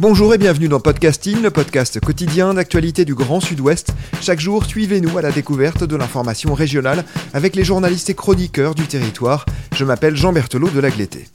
Bonjour et bienvenue dans Podcasting, le podcast quotidien d'actualité du Grand Sud-Ouest. Chaque jour, suivez-nous à la découverte de l'information régionale avec les journalistes et chroniqueurs du territoire. Je m'appelle Jean Berthelot de Lagleté.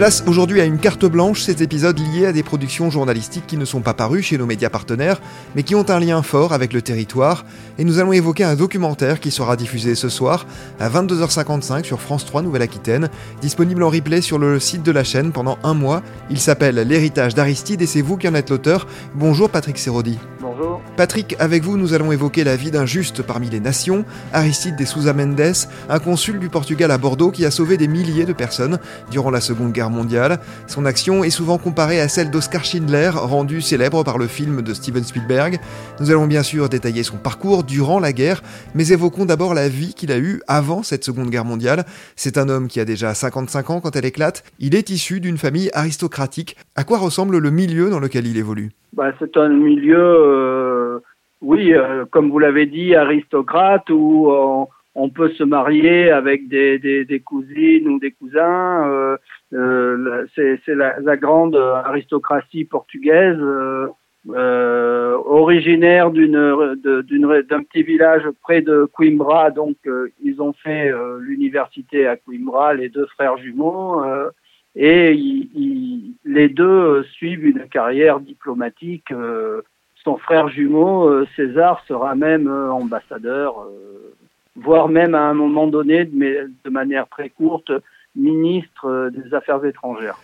Place aujourd'hui à une carte blanche, cet épisode lié à des productions journalistiques qui ne sont pas parues chez nos médias partenaires, mais qui ont un lien fort avec le territoire, et nous allons évoquer un documentaire qui sera diffusé ce soir à 22h55 sur France 3 Nouvelle-Aquitaine, disponible en replay sur le site de la chaîne pendant un mois. Il s'appelle L'héritage d'Aristide et c'est vous qui en êtes l'auteur. Bonjour Patrick Serodi. Bonjour. Patrick, avec vous, nous allons évoquer la vie d'un juste parmi les nations, Aristide de Sousa Mendes, un consul du Portugal à Bordeaux qui a sauvé des milliers de personnes durant la Seconde Guerre mondiale. Son action est souvent comparée à celle d'Oscar Schindler, rendu célèbre par le film de Steven Spielberg. Nous allons bien sûr détailler son parcours durant la guerre, mais évoquons d'abord la vie qu'il a eue avant cette Seconde Guerre mondiale. C'est un homme qui a déjà 55 ans quand elle éclate. Il est issu d'une famille aristocratique. À quoi ressemble le milieu dans lequel il évolue? Bah, C'est un milieu, euh, oui, euh, comme vous l'avez dit, aristocrate, où on, peut se marier avec des cousines ou des cousins. Euh, euh, c'est la, la, grande aristocratie portugaise, euh, euh originaire d'une d'un petit village près de Coimbra. Donc, ils ont fait l'université à Coimbra, les deux frères jumeaux et ils, les deux suivent une carrière diplomatique. Euh, son frère jumeau, euh, César, sera même euh, ambassadeur, voire même à un moment donné, mais de manière très courte, ministre des Affaires étrangères.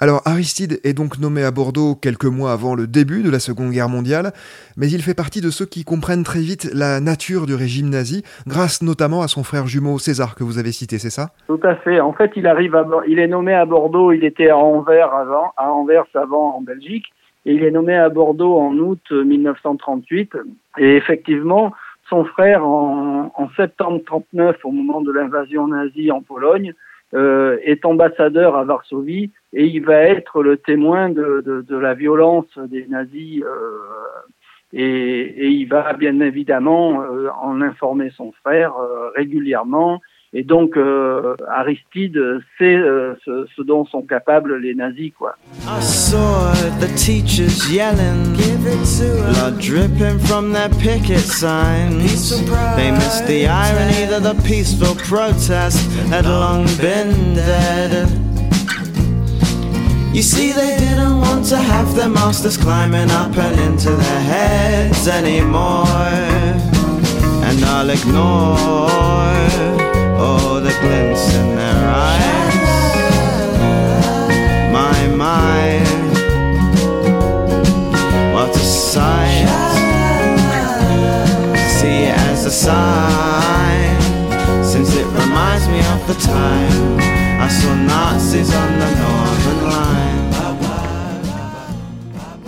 Alors Aristide est donc nommé à Bordeaux quelques mois avant le début de la Seconde Guerre mondiale, mais il fait partie de ceux qui comprennent très vite la nature du régime nazi, grâce notamment à son frère jumeau César que vous avez cité, c'est ça? Tout à fait. En fait, il arrive à, il est nommé à Bordeaux, il était à Anvers avant, à Anvers avant en Belgique, et il est nommé à Bordeaux en août 1938. Et effectivement, son frère en, en septembre 39, au moment de l'invasion nazie en Pologne, euh, est ambassadeur à Varsovie et il va être le témoin de, la violence des nazis euh, et, il va bien évidemment euh, en informer son frère régulièrement et donc euh, Aristide sait euh, ce, ce, dont sont capables les nazis quoi. I saw the teachers yelling, give it to blood dripping from their picket signs. They missed the irony that the peaceful protest had long been dead. You see, they didn't want to have their masters climbing up and into their heads anymore. And I'll ignore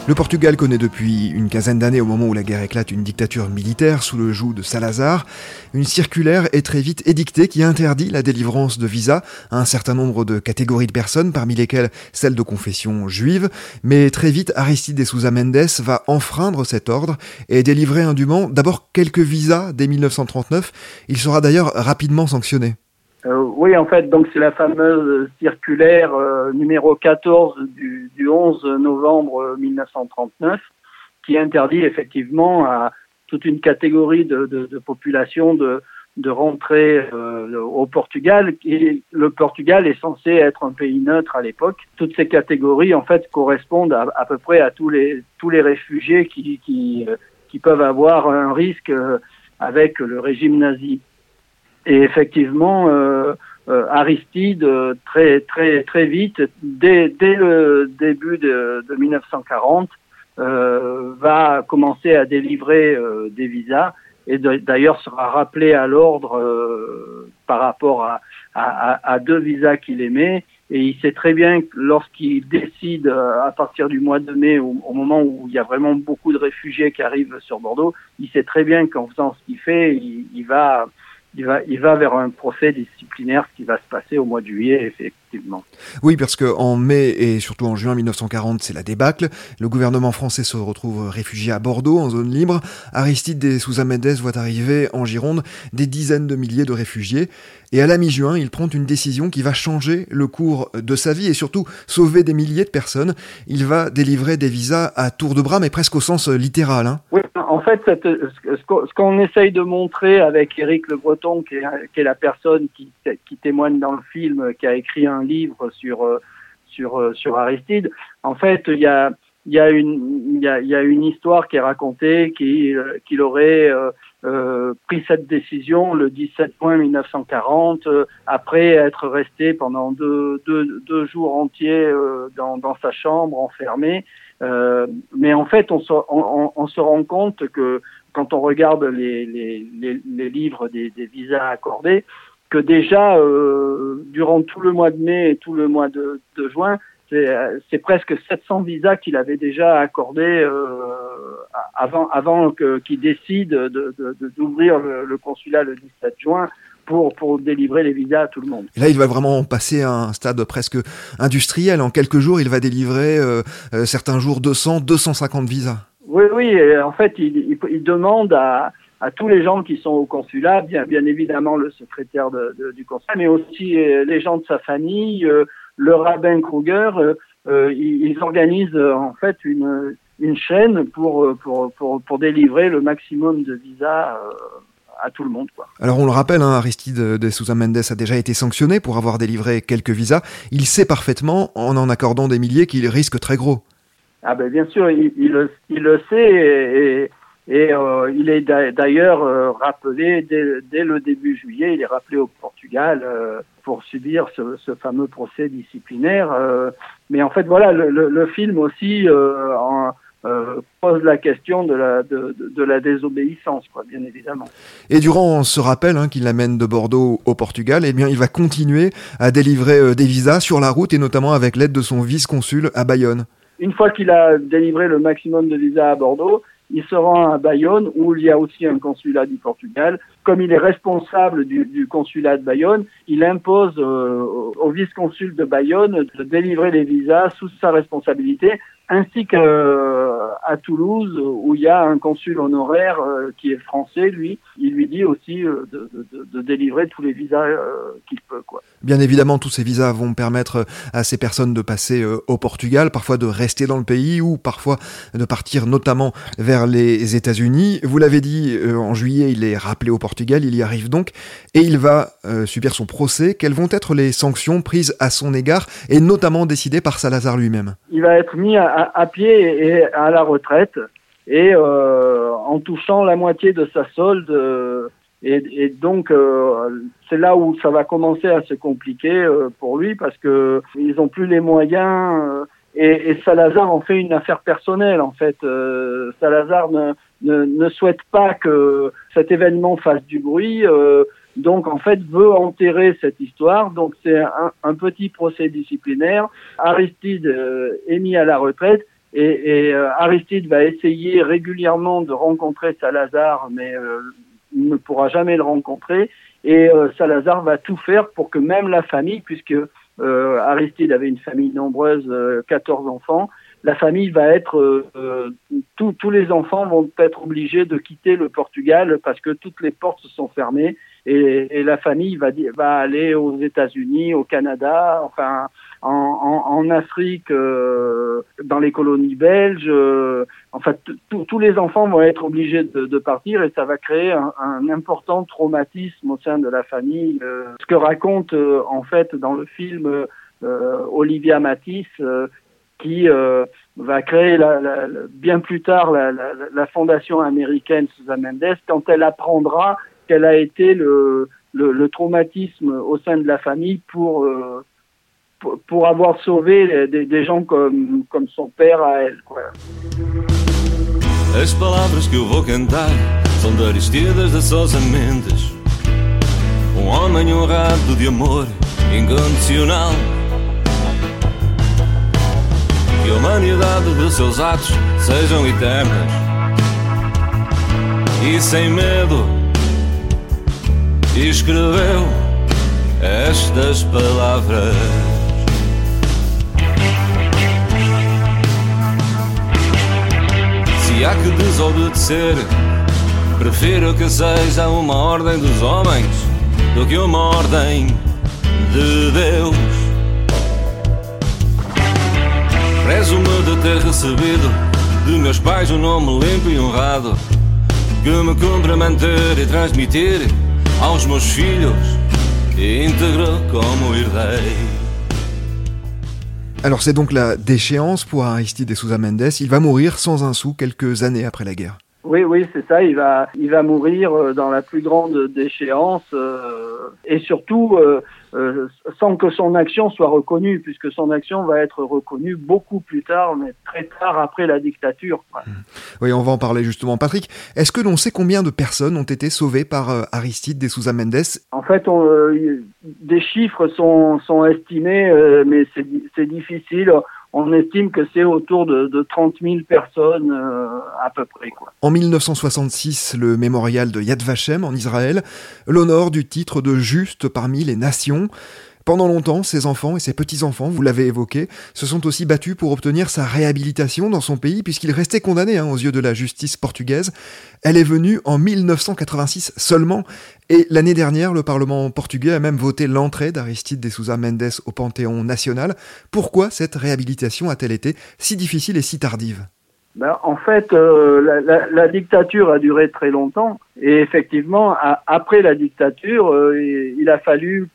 Le Portugal connaît depuis une quinzaine d'années, au moment où la guerre éclate, une dictature militaire sous le joug de Salazar. Une circulaire est très vite édictée qui interdit la délivrance de visas à un certain nombre de catégories de personnes, parmi lesquelles celles de confession juive. Mais très vite, Aristide Sousa Mendes va enfreindre cet ordre et délivrer indûment d'abord quelques visas dès 1939. Il sera d'ailleurs rapidement sanctionné. Euh, oui, en fait, donc c'est la fameuse circulaire euh, numéro 14 du, du, 11 novembre 1939 qui interdit effectivement à toute une catégorie de, population de, rentrer euh, au Portugal. Et le Portugal est censé être un pays neutre à l'époque. Toutes ces catégories, en fait, correspondent à, à, peu près à tous les tous les réfugiés qui qui, peuvent avoir un risque avec le régime nazi. Et effectivement, euh, euh, Aristide, euh, très très très vite, dès, dès le début de, de 1940, euh, va commencer à délivrer des visas et d'ailleurs sera rappelé à l'ordre par rapport à, à, à, deux visas qu'il émet. Et il sait très bien que lorsqu'il décide, à partir du mois de mai, au, moment où il y a vraiment beaucoup de réfugiés qui arrivent sur Bordeaux, il sait très bien qu'en faisant ce qu'il fait, il, il va il va, il va vers un procès disciplinaire qui va se passer au mois de juillet, effectivement. Oui, parce qu'en mai et surtout en juin 1940, c'est la débâcle. Le gouvernement français se retrouve réfugié à Bordeaux, en zone libre. Aristide des Souza Mendes voit arriver en Gironde des dizaines de milliers de réfugiés. Et à la mi-juin, il prend une décision qui va changer le cours de sa vie et surtout sauver des milliers de personnes. Il va délivrer des visas à tour de bras, mais presque au sens littéral. Hein. Oui, en fait, ce qu'on essaye de montrer avec Éric Le Breton, qui est, la personne qui, témoigne dans le film, qui a écrit un livre sur, euh, sur, euh, sur Aristide, en fait, il y a, y, a une, y, y a une histoire qui est racontée qu'il euh, qu'il aurait pris cette décision le 17 juin 1940, après être resté pendant deux, deux, jours entiers dans, sa chambre, enfermé. Mais en fait, on se, on, se, rend compte que quand on regarde les, les, les, livres des, visas accordés, que déjà euh, durant tout le mois de mai et tout le mois de, de juin, c'est presque 700 visas qu'il avait déjà accordés euh, avant, avant qu'il décide d'ouvrir de, de, le, le, consulat le 17 juin pour, pour délivrer les visas à tout le monde. Et là, il va vraiment passer à un stade presque industriel. En quelques jours, il va délivrer euh, euh certains jours 200, 250 visas. Oui, oui. en fait, il, il, il, demande à, à tous les gens qui sont au consulat, bien, bien évidemment le secrétaire de, de, du consulat, mais aussi euh, les gens de sa famille, euh, le rabbin Kruger. Euh, ils, ils organisent en fait une, une chaîne pour, pour, pour, pour délivrer le maximum de visas à tout le monde. Quoi. Alors on le rappelle, hein, Aristide de Sousa Mendes a déjà été sanctionné pour avoir délivré quelques visas. Il sait parfaitement, en en accordant des milliers, qu'il risque très gros. Ah ben bien sûr, il, il, le, il le, sait et, et euh, il est d'ailleurs euh, rappelé dès, dès, le début juillet, il est rappelé au Portugal euh, pour subir ce, ce, fameux procès disciplinaire. Euh, mais en fait voilà, le, le, le film aussi en, euh, pose la question de la, de, de, la désobéissance, quoi, bien évidemment. Et durant ce rappel hein, qu'il l'amène de Bordeaux au Portugal, eh bien, il va continuer à délivrer euh, des visas sur la route et notamment avec l'aide de son vice-consul à Bayonne. Une fois qu'il a délivré le maximum de visas à Bordeaux, il se rend à Bayonne où il y a aussi un consulat du Portugal. Comme il est responsable du, consulat de Bayonne, il impose euh, au vice-consul de Bayonne de délivrer les visas sous sa responsabilité ainsi qu'à euh, Toulouse où il y a un consul honoraire euh, qui est français, lui, il lui dit aussi euh, de, de, de, délivrer tous les visas qu'il peut. Quoi. Bien évidemment, tous ces visas vont permettre à ces personnes de passer au Portugal, parfois de rester dans le pays ou parfois de partir notamment vers les États-Unis. Vous l'avez dit, en juillet, il est rappelé au Portugal, il y arrive donc et il va subir son procès. Quelles vont être les sanctions prises à son égard et notamment décidées par Salazar lui-même? Il va être mis à à, pied et à la retraite et euh, en touchant la moitié de sa solde. Euh, et, et, donc euh, c'est là où ça va commencer à se compliquer euh, pour lui parce que ils ont plus les moyens. Euh, et, et, Salazar en fait une affaire personnelle en fait. Salazar ne, ne, ne, souhaite pas que cet événement fasse du bruit. donc en fait veut enterrer cette histoire. Donc c'est un, petit procès disciplinaire. Aristide est mis à la retraite et, et euh, Aristide va essayer régulièrement de rencontrer Salazar, mais euh, il ne pourra jamais le rencontrer. Et euh, Salazar va tout faire pour que même la famille, puisque Aristide avait une famille nombreuse, 14 enfants, la famille va être, tous les enfants vont être obligés de quitter le Portugal parce que toutes les portes se sont fermées et, et la famille va, va aller aux États-Unis, au Canada, enfin en, en, en Afrique, euh, dans les colonies belges. Euh, en fait, tous les enfants vont être obligés de, de, partir et ça va créer un, un, important traumatisme au sein de la famille. Euh, ce que raconte euh, en fait dans le film euh, Olivia Matisse, qui va créer la, la, bien plus tard la, la, fondation américaine Susan Mendes quand elle apprendra quel a été le, le, le, traumatisme au sein de la famille pour, euh, pour, pour, avoir sauvé des, des, gens comme, comme son père à elle. Quoi. As palavras que eu vou cantar são de Aristides de Sousa Mendes. Um homem honrado de amor incondicional. A humanidade dos seus atos sejam eternas. E sem medo escreveu estas palavras. Se há que desobedecer, prefiro que seja uma ordem dos homens do que uma ordem de Deus. Prezo-me de ter recebido de meus pais um nome limpo e honrado que me cumpre manter e transmitir aos meus filhos íntegro como herdei. Alors c'est donc la déchéance pour Aristide et Sousa Mendes. Il va mourir sans un sou quelques années après la guerre. Oui, oui, c'est ça. Il va, il va mourir euh, dans la plus grande déchéance euh, et surtout euh, euh, sans que son action soit reconnue, puisque son action va être reconnue beaucoup plus tard, mais très tard après la dictature. Mmh. Oui, on va en parler justement. Patrick, est-ce que l'on sait combien de personnes ont été sauvées par euh, Aristide de Sousa Mendes? En fait, on, euh, des chiffres sont, sont estimés, mais c'est difficile on estime que c'est autour de, de, 30 000 personnes euh, à peu près. En 1966, le mémorial de Yad Vashem en Israël l'honore du titre de juste parmi les nations. Pendant longtemps, ses enfants et ses petits-enfants, vous l'avez évoqué, se sont aussi battus pour obtenir sa réhabilitation dans son pays, puisqu'il restait condamné hein, aux yeux de la justice portugaise. Elle est venue en 1986 seulement, et l'année dernière, le Parlement portugais a même voté l'entrée d'Aristide de Souza Mendes au Panthéon national. Pourquoi cette réhabilitation a-t-elle été si difficile et si tardive? Ben, en fait, euh, la, la, la, dictature a duré très longtemps et effectivement, à, après la dictature, euh, il a fallu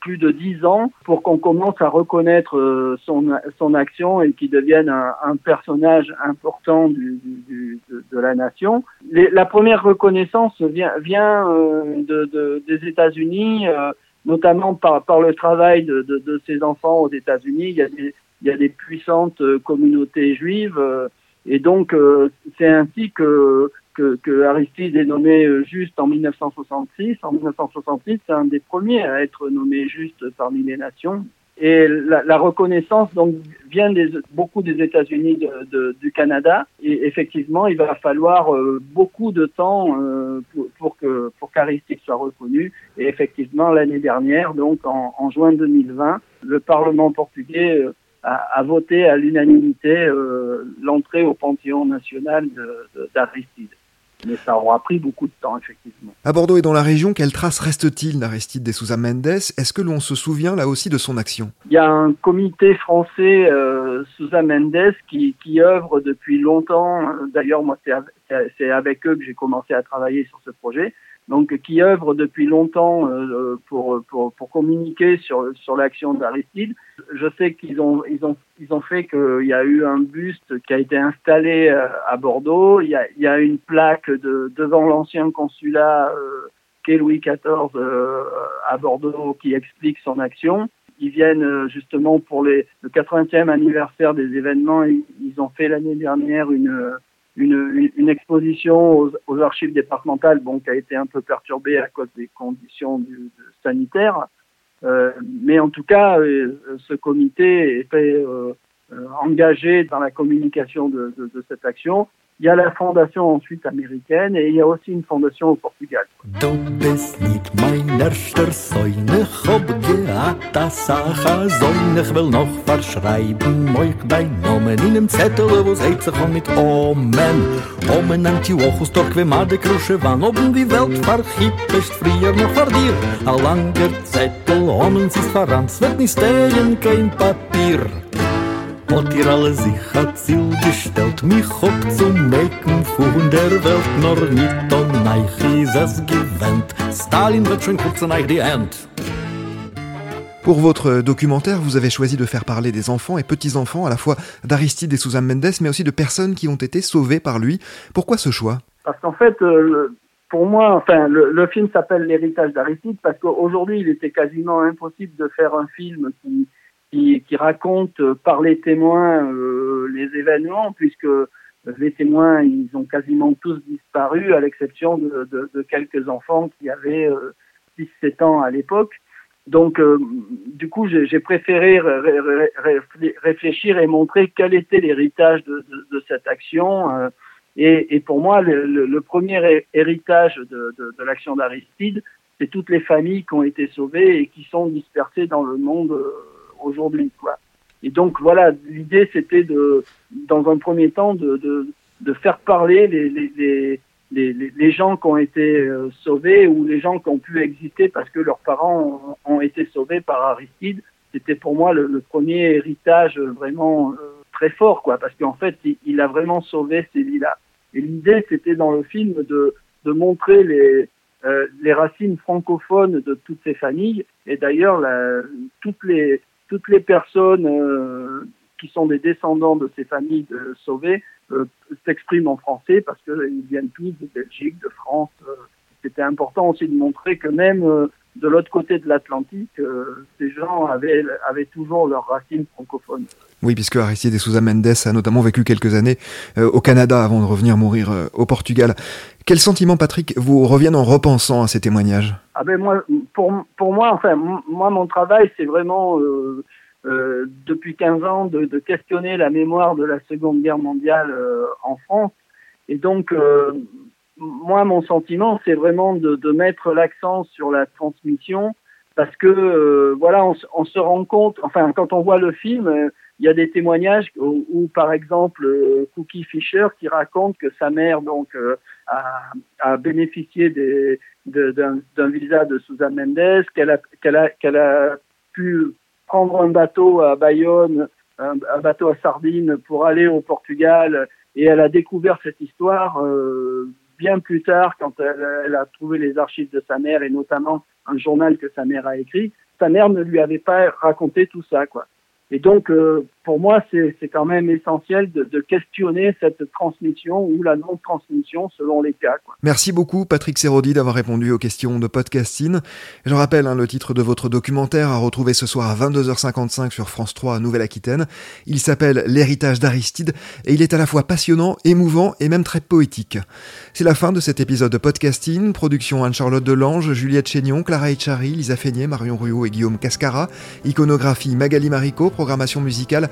plus de dix ans pour qu'on commence à reconnaître euh, son, son action et qu'il devienne un, un, personnage important du, du, de, de, la nation. Les, la première reconnaissance vient, vient euh, de, de, des États-Unis, euh, notamment par, par le travail de, de ses enfants aux États-Unis. Il, y a des, il y a des puissantes communautés juives. Et donc, euh, c'est ainsi que, que, que, Aristide est nommé euh, juste en 1966. En 1966, c'est un des premiers à être nommé juste parmi les nations. Et la, la reconnaissance donc vient des, beaucoup des États-Unis, de, de, du Canada. Et effectivement, il va falloir euh, beaucoup de temps euh, pour, pour, que pour qu'Aristide soit reconnu. Et effectivement, l'année dernière, donc en, en, juin 2020, le Parlement portugais euh, a, a, voté à l'unanimité euh, l'entrée au Panthéon national d'Aristide. Mais ça aura pris beaucoup de temps, effectivement. À Bordeaux et dans la région, quelle trace reste-t-il d'Aristide de Souza Mendes? Est-ce que l'on se souvient là aussi de son action? Il y a un comité français, euh, Souza Mendes, qui, qui œuvre depuis longtemps. D'ailleurs, moi, c'est avec eux que j'ai commencé à travailler sur ce projet donc qui œuvre depuis longtemps euh, pour, pour, pour communiquer sur, sur l'action d'Aristide. Je sais qu'ils ont, ils ont, ils ont fait qu'il y a eu un buste qui a été installé euh, à Bordeaux. Il y a, il y a une plaque de, devant l'ancien consulat euh, qu'est Louis XIV euh, à Bordeaux qui explique son action. Ils viennent euh, justement pour les, le 80e anniversaire des événements. Ils, ils ont fait l'année dernière une une, une exposition aux, aux, archives départementales bon, qui a été un peu perturbée à cause des conditions du, de, sanitaires. Euh, mais en tout cas, euh, ce comité est fait, euh, engagé dans la communication de, de, de cette action. Il y a la fondation ensuite américaine et il y a aussi une fondation au Portugal. Du bist nicht mein erster Säune, hab gehabt das Sache Säune, ich will noch verschreiben euch dein Namen in einem Zettel, wo seht sich auch mit Omen. Omen Antiochus, dort wie Made Krusche wann oben die Welt verchippt, ist früher noch vor dir. Ein langer Zettel, Omen ist verrannt, wird nicht stehen, kein Papier. Hat ihr alle sich hat Ziel gestellt, mich hock zu mecken von der Welt, nur nicht an neich ist es gewend. Stalin wird schon kurz an euch die Hand. Pour votre documentaire, vous avez choisi de faire parler des enfants et petits-enfants, à la fois d'Aristide et Susan Mendes, mais aussi de personnes qui ont été sauvées par lui. Pourquoi ce choix? Parce qu'en fait, euh, pour moi, enfin, le, le film s'appelle L'héritage d'Aristide, parce qu'aujourd'hui, il était quasiment impossible de faire un film qui, qui, qui raconte par les témoins euh, les événements, puisque les témoins, ils ont quasiment tous disparu, à l'exception de, de, de, quelques enfants qui avaient 6-7 ans à l'époque. Donc, du coup, j'ai préféré réfléchir et montrer quel était l'héritage de, de, cette action. Et, et, pour moi, le, le, premier héritage de, de l'action d'Aristide, c'est toutes les familles qui ont été sauvées et qui sont dispersées dans le monde euh, aujourd'hui. Et donc voilà, l'idée c'était de, dans un premier temps, de, de, de faire parler les, les, les, les, gens qui ont été euh, sauvés ou les gens qui ont pu exister parce que leurs parents ont, été sauvés par Aristide. C'était pour moi le, premier héritage vraiment euh, très fort, quoi, parce qu'en fait, il, il, a vraiment sauvé ces vies-là. Et l'idée, c'était dans le film de, de montrer les, euh, les racines francophones de toutes ces familles. Et d'ailleurs, toutes les, toutes les personnes euh, qui sont des descendants de ces familles de sauvés euh, s'expriment en français parce qu'ils viennent tous de Belgique, de France. C'était important aussi de montrer que même de l'autre côté de l'Atlantique, ces gens avaient, avaient toujours leurs racines francophones. Oui, puisque Aristide de Souza Mendes a notamment vécu quelques années au Canada avant de revenir mourir au Portugal. Quels sentiments, Patrick, vous reviennent en repensant à ces témoignages? Ah ben moi, pour, pour moi, enfin, moi, mon travail, c'est vraiment, euh, euh, depuis 15 ans, de, de, questionner la mémoire de la Seconde Guerre mondiale euh, en France. Et donc, euh, moi, mon sentiment, c'est vraiment de, de mettre l'accent sur la transmission, parce que, euh, voilà, on, on, se rend compte, enfin, quand on voit le film, il y a des témoignages où, par exemple, euh, Cookie Fisher qui raconte que sa mère donc euh, a, a, bénéficié d'un visa de Susan Mendes, qu'elle a, qu'elle a, qu'elle a pu prendre un bateau à Bayonne, un, bateau à Sardine pour aller au Portugal, et elle a découvert cette histoire euh, bien plus tard quand elle, a trouvé les archives de sa mère et notamment un journal que sa mère a écrit. Sa mère ne lui avait pas raconté tout ça, quoi. Et donc, euh, pour moi, c'est quand même essentiel de, questionner cette transmission ou la non-transmission selon les cas. Merci beaucoup, Patrick Serodi, d'avoir répondu aux questions de podcasting. Je rappelle hein, le titre de votre documentaire à retrouver ce soir à 22h55 sur France 3 à Nouvelle-Aquitaine. Il s'appelle L'héritage d'Aristide et il est à la fois passionnant, émouvant et même très poétique. C'est la fin de cet épisode de podcasting. Production Anne-Charlotte Delange, Juliette Chénion, Clara Echari, Lisa Feignet, Marion Ruot et Guillaume Cascara. Iconographie Magali Marico programmation musicale